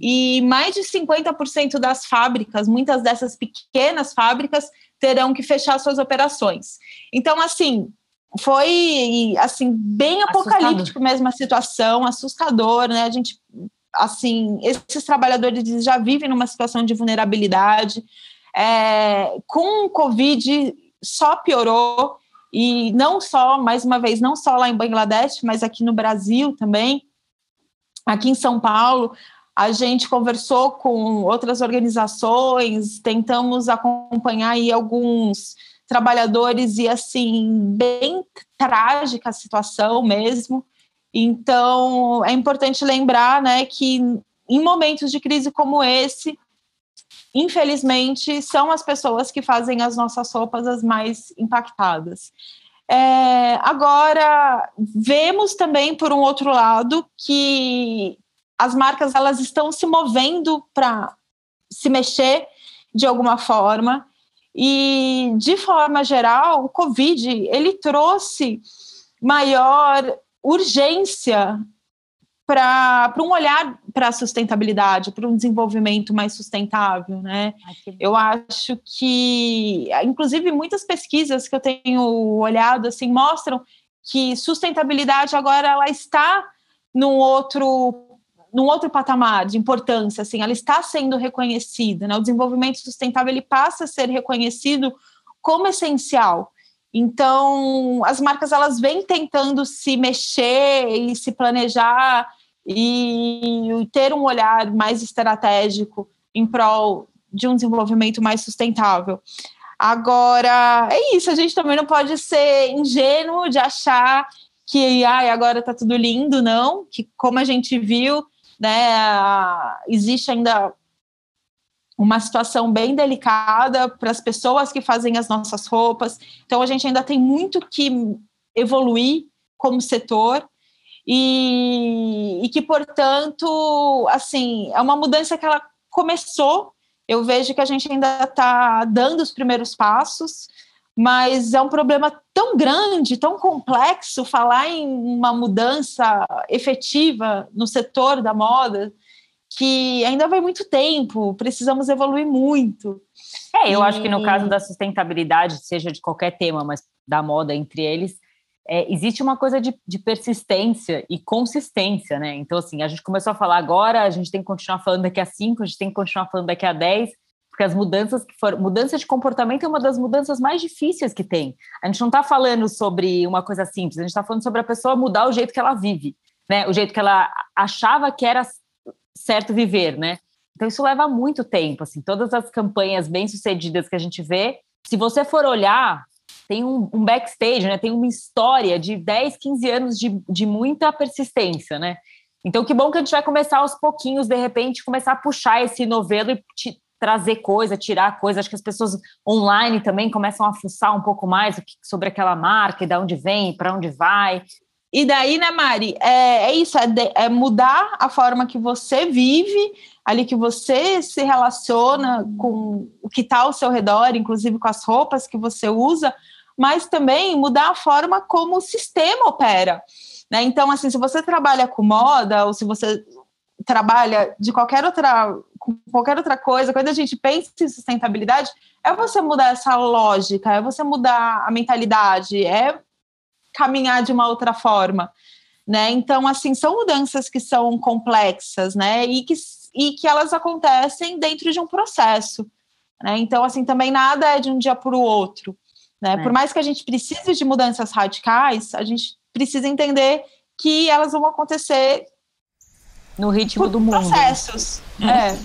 E mais de 50% das fábricas, muitas dessas pequenas fábricas, terão que fechar suas operações. Então, assim, foi assim bem apocalíptico mesmo a situação, assustador, né? A gente assim, esses trabalhadores já vivem numa situação de vulnerabilidade. É, com o Covid só piorou e não só, mais uma vez, não só lá em Bangladesh, mas aqui no Brasil também, aqui em São Paulo, a gente conversou com outras organizações, tentamos acompanhar aí alguns trabalhadores e assim bem trágica a situação mesmo. Então é importante lembrar, né, que em momentos de crise como esse, infelizmente, são as pessoas que fazem as nossas roupas as mais impactadas. É, agora vemos também por um outro lado que as marcas elas estão se movendo para se mexer de alguma forma e, de forma geral, o Covid ele trouxe maior urgência para um olhar para a sustentabilidade, para um desenvolvimento mais sustentável, né? Eu acho que, inclusive, muitas pesquisas que eu tenho olhado assim mostram que sustentabilidade agora ela está num outro num outro patamar de importância, assim, ela está sendo reconhecida, né? O desenvolvimento sustentável ele passa a ser reconhecido como essencial. Então, as marcas elas vêm tentando se mexer e se planejar e ter um olhar mais estratégico em prol de um desenvolvimento mais sustentável. Agora, é isso, a gente também não pode ser ingênuo de achar que ai, agora está tudo lindo, não, que como a gente viu, né? Existe ainda uma situação bem delicada para as pessoas que fazem as nossas roupas. Então, a gente ainda tem muito que evoluir como setor e, e que, portanto, assim, é uma mudança que ela começou. Eu vejo que a gente ainda está dando os primeiros passos, mas é um problema tão grande, tão complexo falar em uma mudança efetiva no setor da moda que ainda vai muito tempo, precisamos evoluir muito. É, eu e... acho que no caso da sustentabilidade, seja de qualquer tema, mas da moda entre eles, é, existe uma coisa de, de, persistência e consistência, né? Então, assim, a gente começou a falar agora, a gente tem que continuar falando daqui a cinco, a gente tem que continuar falando daqui a dez, porque as mudanças que foram. Mudança de comportamento é uma das mudanças mais difíceis que tem. A gente não está falando sobre uma coisa simples, a gente está falando sobre a pessoa mudar o jeito que ela vive, né? O jeito que ela achava que era certo viver, né? Então isso leva muito tempo, assim, todas as campanhas bem-sucedidas que a gente vê, se você for olhar, tem um, um, backstage, né? Tem uma história de 10, 15 anos de, de muita persistência, né? Então, que bom que a gente vai começar aos pouquinhos, de repente, começar a puxar esse novelo e trazer coisa, tirar coisa. Acho que as pessoas online também começam a fuçar um pouco mais sobre aquela marca e de onde vem, para onde vai. E daí, né, Mari, é, é isso, é, de, é, mudar a forma que você vive, ali que você se relaciona com o que está ao seu redor, inclusive com as roupas que você usa, mas também mudar a forma como o sistema opera. Né? Então, assim, se você trabalha com moda, ou se você trabalha de qualquer outra, qualquer outra coisa, quando a gente pensa em sustentabilidade, é você mudar essa lógica, é você mudar a mentalidade, é caminhar de uma outra forma, né? Então, assim, são mudanças que são complexas, né? E que, e que elas acontecem dentro de um processo, né? Então, assim, também nada é de um dia para o outro, né? É. Por mais que a gente precise de mudanças radicais, a gente precisa entender que elas vão acontecer no ritmo do mundo. Processos. É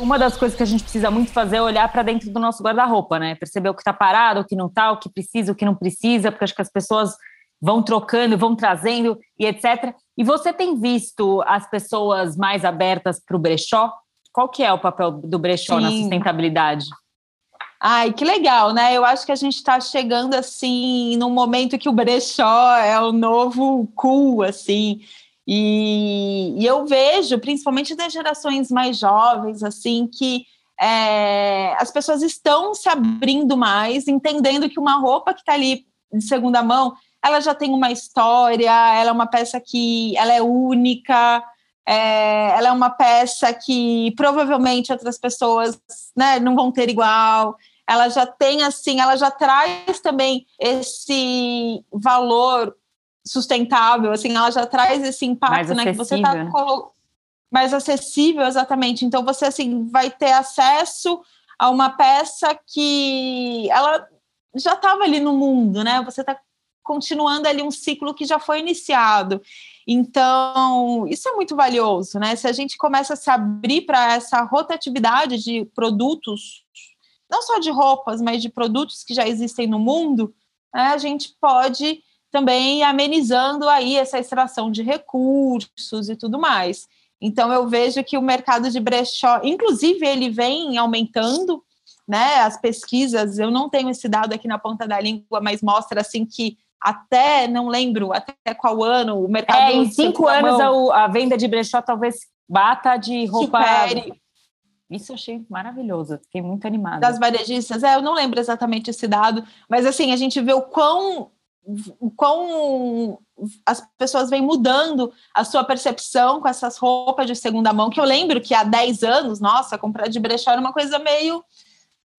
uma das coisas que a gente precisa muito fazer é olhar para dentro do nosso guarda-roupa, né? Perceber o que está parado, o que não está, o que precisa, o que não precisa, porque acho que as pessoas vão trocando, vão trazendo e etc. E você tem visto as pessoas mais abertas para o brechó? Qual que é o papel do brechó Sim. na sustentabilidade? Ai, que legal, né? Eu acho que a gente está chegando assim num momento que o brechó é o novo cool, assim. E, e eu vejo, principalmente das gerações mais jovens, assim, que é, as pessoas estão se abrindo mais, entendendo que uma roupa que está ali de segunda mão, ela já tem uma história, ela é uma peça que ela é única, é, ela é uma peça que provavelmente outras pessoas né, não vão ter igual. Ela já tem assim, ela já traz também esse valor sustentável, assim, ela já traz esse impacto, né, que você está mais acessível, exatamente. Então você assim vai ter acesso a uma peça que ela já estava ali no mundo, né? Você está continuando ali um ciclo que já foi iniciado. Então, isso é muito valioso, né? Se a gente começa a se abrir para essa rotatividade de produtos, não só de roupas, mas de produtos que já existem no mundo, né, a gente pode também amenizando aí essa extração de recursos e tudo mais. Então eu vejo que o mercado de brechó, inclusive ele vem aumentando, né? As pesquisas, eu não tenho esse dado aqui na ponta da língua, mas mostra assim que até não lembro até qual ano o mercado. É, em cinco anos a, a, venda de brechó talvez bata de roupa. Supere. Isso eu achei maravilhoso, fiquei muito animada. Das varejistas, é, eu não lembro exatamente esse dado, mas assim, a gente vê o quão o quão as pessoas vêm mudando a sua percepção com essas roupas de segunda mão, que eu lembro que há 10 anos, nossa, comprar de brechó era uma coisa meio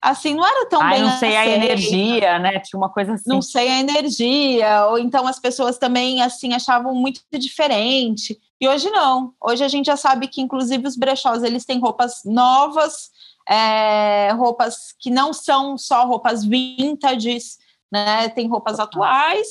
assim, não era tão Ai, bem não sei aceita. a energia, né? Tinha uma coisa assim. Não sei a energia, ou então as pessoas também assim achavam muito diferente. E hoje não. Hoje a gente já sabe que inclusive os brechós, eles têm roupas novas, é, roupas que não são só roupas vintages, né? Tem roupas atuais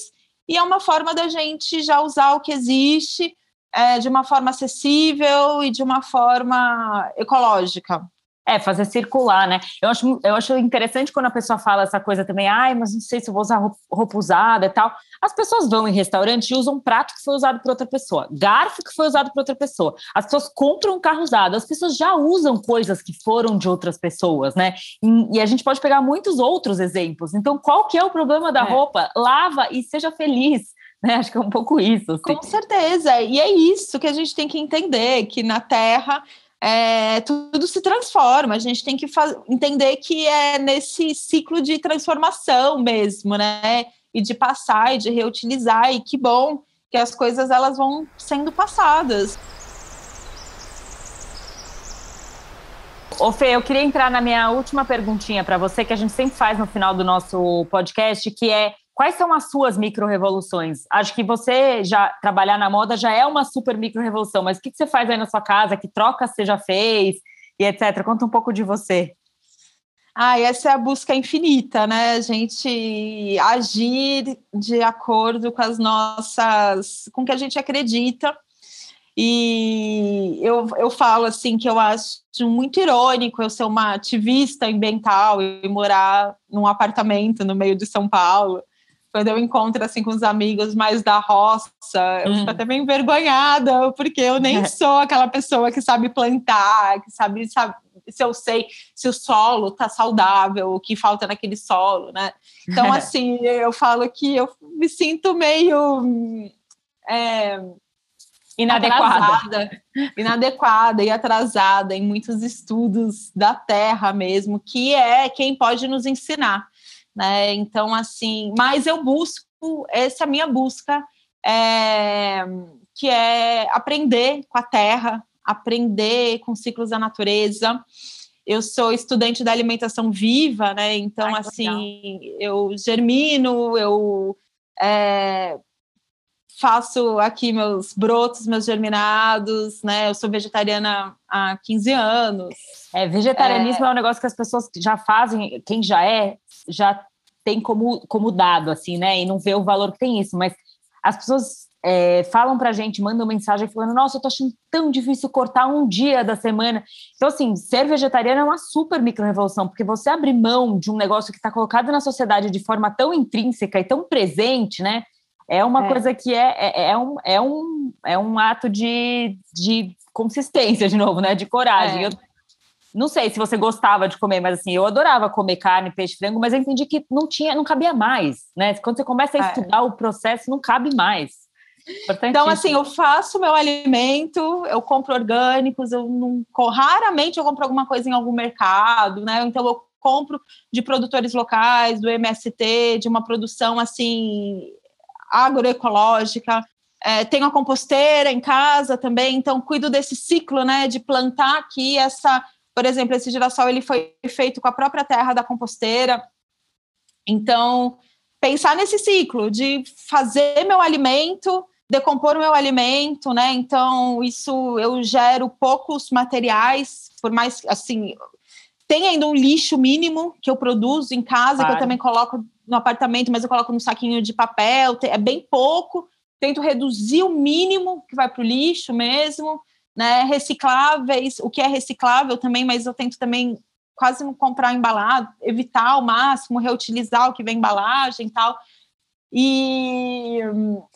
e é uma forma da gente já usar o que existe é, de uma forma acessível e de uma forma ecológica. É, fazer circular, né? Eu acho, eu acho interessante quando a pessoa fala essa coisa também, ai, mas não sei se eu vou usar roupa usada e tal. As pessoas vão em restaurante e usam um prato que foi usado por outra pessoa, garfo que foi usado por outra pessoa. As pessoas compram um carro usado, as pessoas já usam coisas que foram de outras pessoas, né? E, e a gente pode pegar muitos outros exemplos. Então, qual que é o problema da é. roupa? Lava e seja feliz. [LAUGHS] Né? Acho que é um pouco isso. Assim. Com certeza. E é isso que a gente tem que entender: que na Terra é, tudo se transforma. A gente tem que entender que é nesse ciclo de transformação mesmo, né? E de passar e de reutilizar. E que bom que as coisas elas vão sendo passadas. Ô Fê, eu queria entrar na minha última perguntinha para você, que a gente sempre faz no final do nosso podcast, que é Quais são as suas micro-revoluções? Acho que você já trabalhar na moda já é uma super micro-revolução, mas o que, você faz aí na sua casa? Que troca você já fez? E etc. Conta um pouco de você. Ah, essa é a busca infinita, né? A gente agir de acordo com as nossas, com o que a gente acredita. E eu, eu falo assim que eu acho muito irônico eu ser uma ativista ambiental e morar num apartamento no meio de São Paulo quando eu encontro assim com os amigos mais da roça, eu hum. fico até meio envergonhada, porque eu nem [LAUGHS] sou aquela pessoa que sabe plantar, que sabe, sabe se eu sei se o solo tá saudável, o que falta naquele solo, né? Então, [LAUGHS] assim, eu falo que eu me sinto meio é, inadequada. Inadequada e atrasada em muitos estudos da terra mesmo, que é quem pode nos ensinar né? Então, assim, mas eu busco, essa é a minha busca, é, que é aprender com a terra, aprender com ciclos da natureza. Eu sou estudante da alimentação viva, né? Então, Ai, assim, legal. eu germino, eu é, faço aqui meus brotos, meus germinados, né? Eu sou vegetariana há 15 anos. É, vegetarianismo é, é um negócio que as pessoas já fazem, quem já é, já tem como, como dado, assim, né? E não vê o valor que tem isso, mas as pessoas é, falam pra gente, mandam mensagem falando, nossa, eu tô achando tão difícil cortar um dia da semana. Então, assim, ser vegetariano é uma super micro-revolução, porque você abre mão de um negócio que está colocado na sociedade de forma tão intrínseca e tão presente, né? É uma é. coisa que é, é, é, um, é, um, é um ato de, de consistência, de novo, né? De coragem. É. Eu, não sei se você gostava de comer, mas assim, eu adorava comer carne, peixe, frango, mas eu entendi que não tinha, não cabia mais, né? Quando você começa a é. estudar o processo, não cabe mais. Então, assim, eu faço meu alimento, eu compro orgânicos, eu não raramente eu compro alguma coisa em algum mercado, né? Então eu compro de produtores locais, do MST, de uma produção assim agroecológica. É, tenho a composteira em casa também, então cuido desse ciclo, né, de plantar aqui essa por exemplo, esse girassol ele foi feito com a própria terra da composteira. Então, pensar nesse ciclo de fazer meu alimento, decompor o meu alimento, né? Então, isso eu gero poucos materiais, por mais assim, tem ainda um lixo mínimo que eu produzo em casa, claro. que eu também coloco no apartamento, mas eu coloco no saquinho de papel, é bem pouco. Tento reduzir o mínimo que vai para o lixo mesmo né? Recicláveis, o que é reciclável também, mas eu tento também quase não comprar embalado, evitar ao máximo, reutilizar o que vem embalagem e tal. E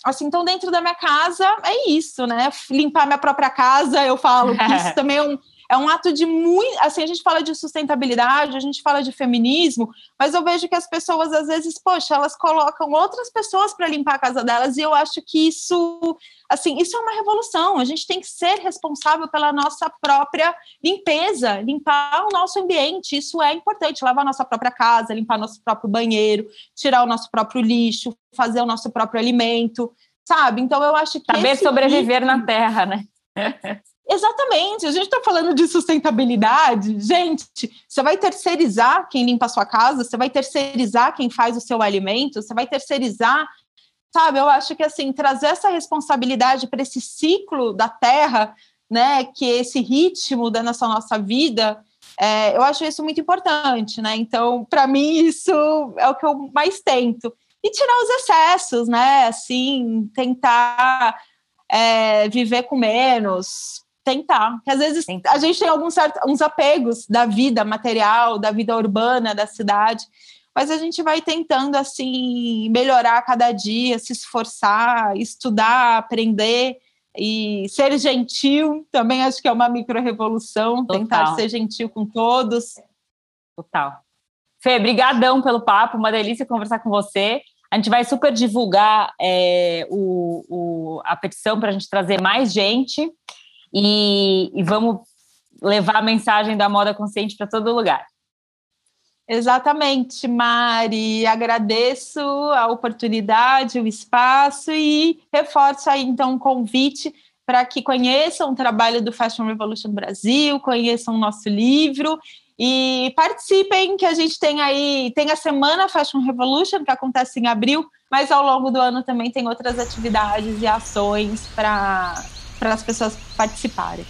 assim, então dentro da minha casa é isso, né? Limpar minha própria casa, eu falo que isso [LAUGHS] também é um, é um ato de muito. Assim, a gente fala de sustentabilidade, a gente fala de feminismo, mas eu vejo que as pessoas, às vezes, poxa, elas colocam outras pessoas para limpar a casa delas, e eu acho que isso, assim, isso é uma revolução. A gente tem que ser responsável pela nossa própria limpeza, limpar o nosso ambiente. Isso é importante, lavar a nossa própria casa, limpar nosso próprio banheiro, tirar o nosso próprio lixo, fazer o nosso próprio alimento. Sabe? Então eu acho que. Saber sobreviver na Terra, né? [LAUGHS] Exatamente, a gente está falando de sustentabilidade. Gente, você vai terceirizar quem limpa a sua casa, você vai terceirizar quem faz o seu alimento, você vai terceirizar. Sabe, eu acho que assim, trazer essa responsabilidade para esse ciclo da terra, né, que é esse ritmo da nossa, nossa vida, é, eu acho isso muito importante, né? Então, para mim, isso é o que eu mais tento. E tirar os excessos, né? Assim, tentar é, viver com menos, tentar. Que às vezes tentar. a gente tem alguns certos, uns apegos da vida material, da vida urbana, da cidade, mas a gente vai tentando assim melhorar cada dia, se esforçar, estudar, aprender e ser gentil. Também acho que é uma micro-revolução, tentar ser gentil com todos. Total. Fê, brigadão pelo papo, uma delícia conversar com você. A gente vai super divulgar é, o, o, a petição para a gente trazer mais gente e, e vamos levar a mensagem da moda consciente para todo lugar. Exatamente, Mari. Agradeço a oportunidade, o espaço e reforço aí então o convite para que conheçam o trabalho do Fashion Revolution Brasil, conheçam o nosso livro e participem, que a gente tem aí, tem a Semana Fashion Revolution, que acontece em abril, mas ao longo do ano também tem outras atividades e ações para as pessoas participarem.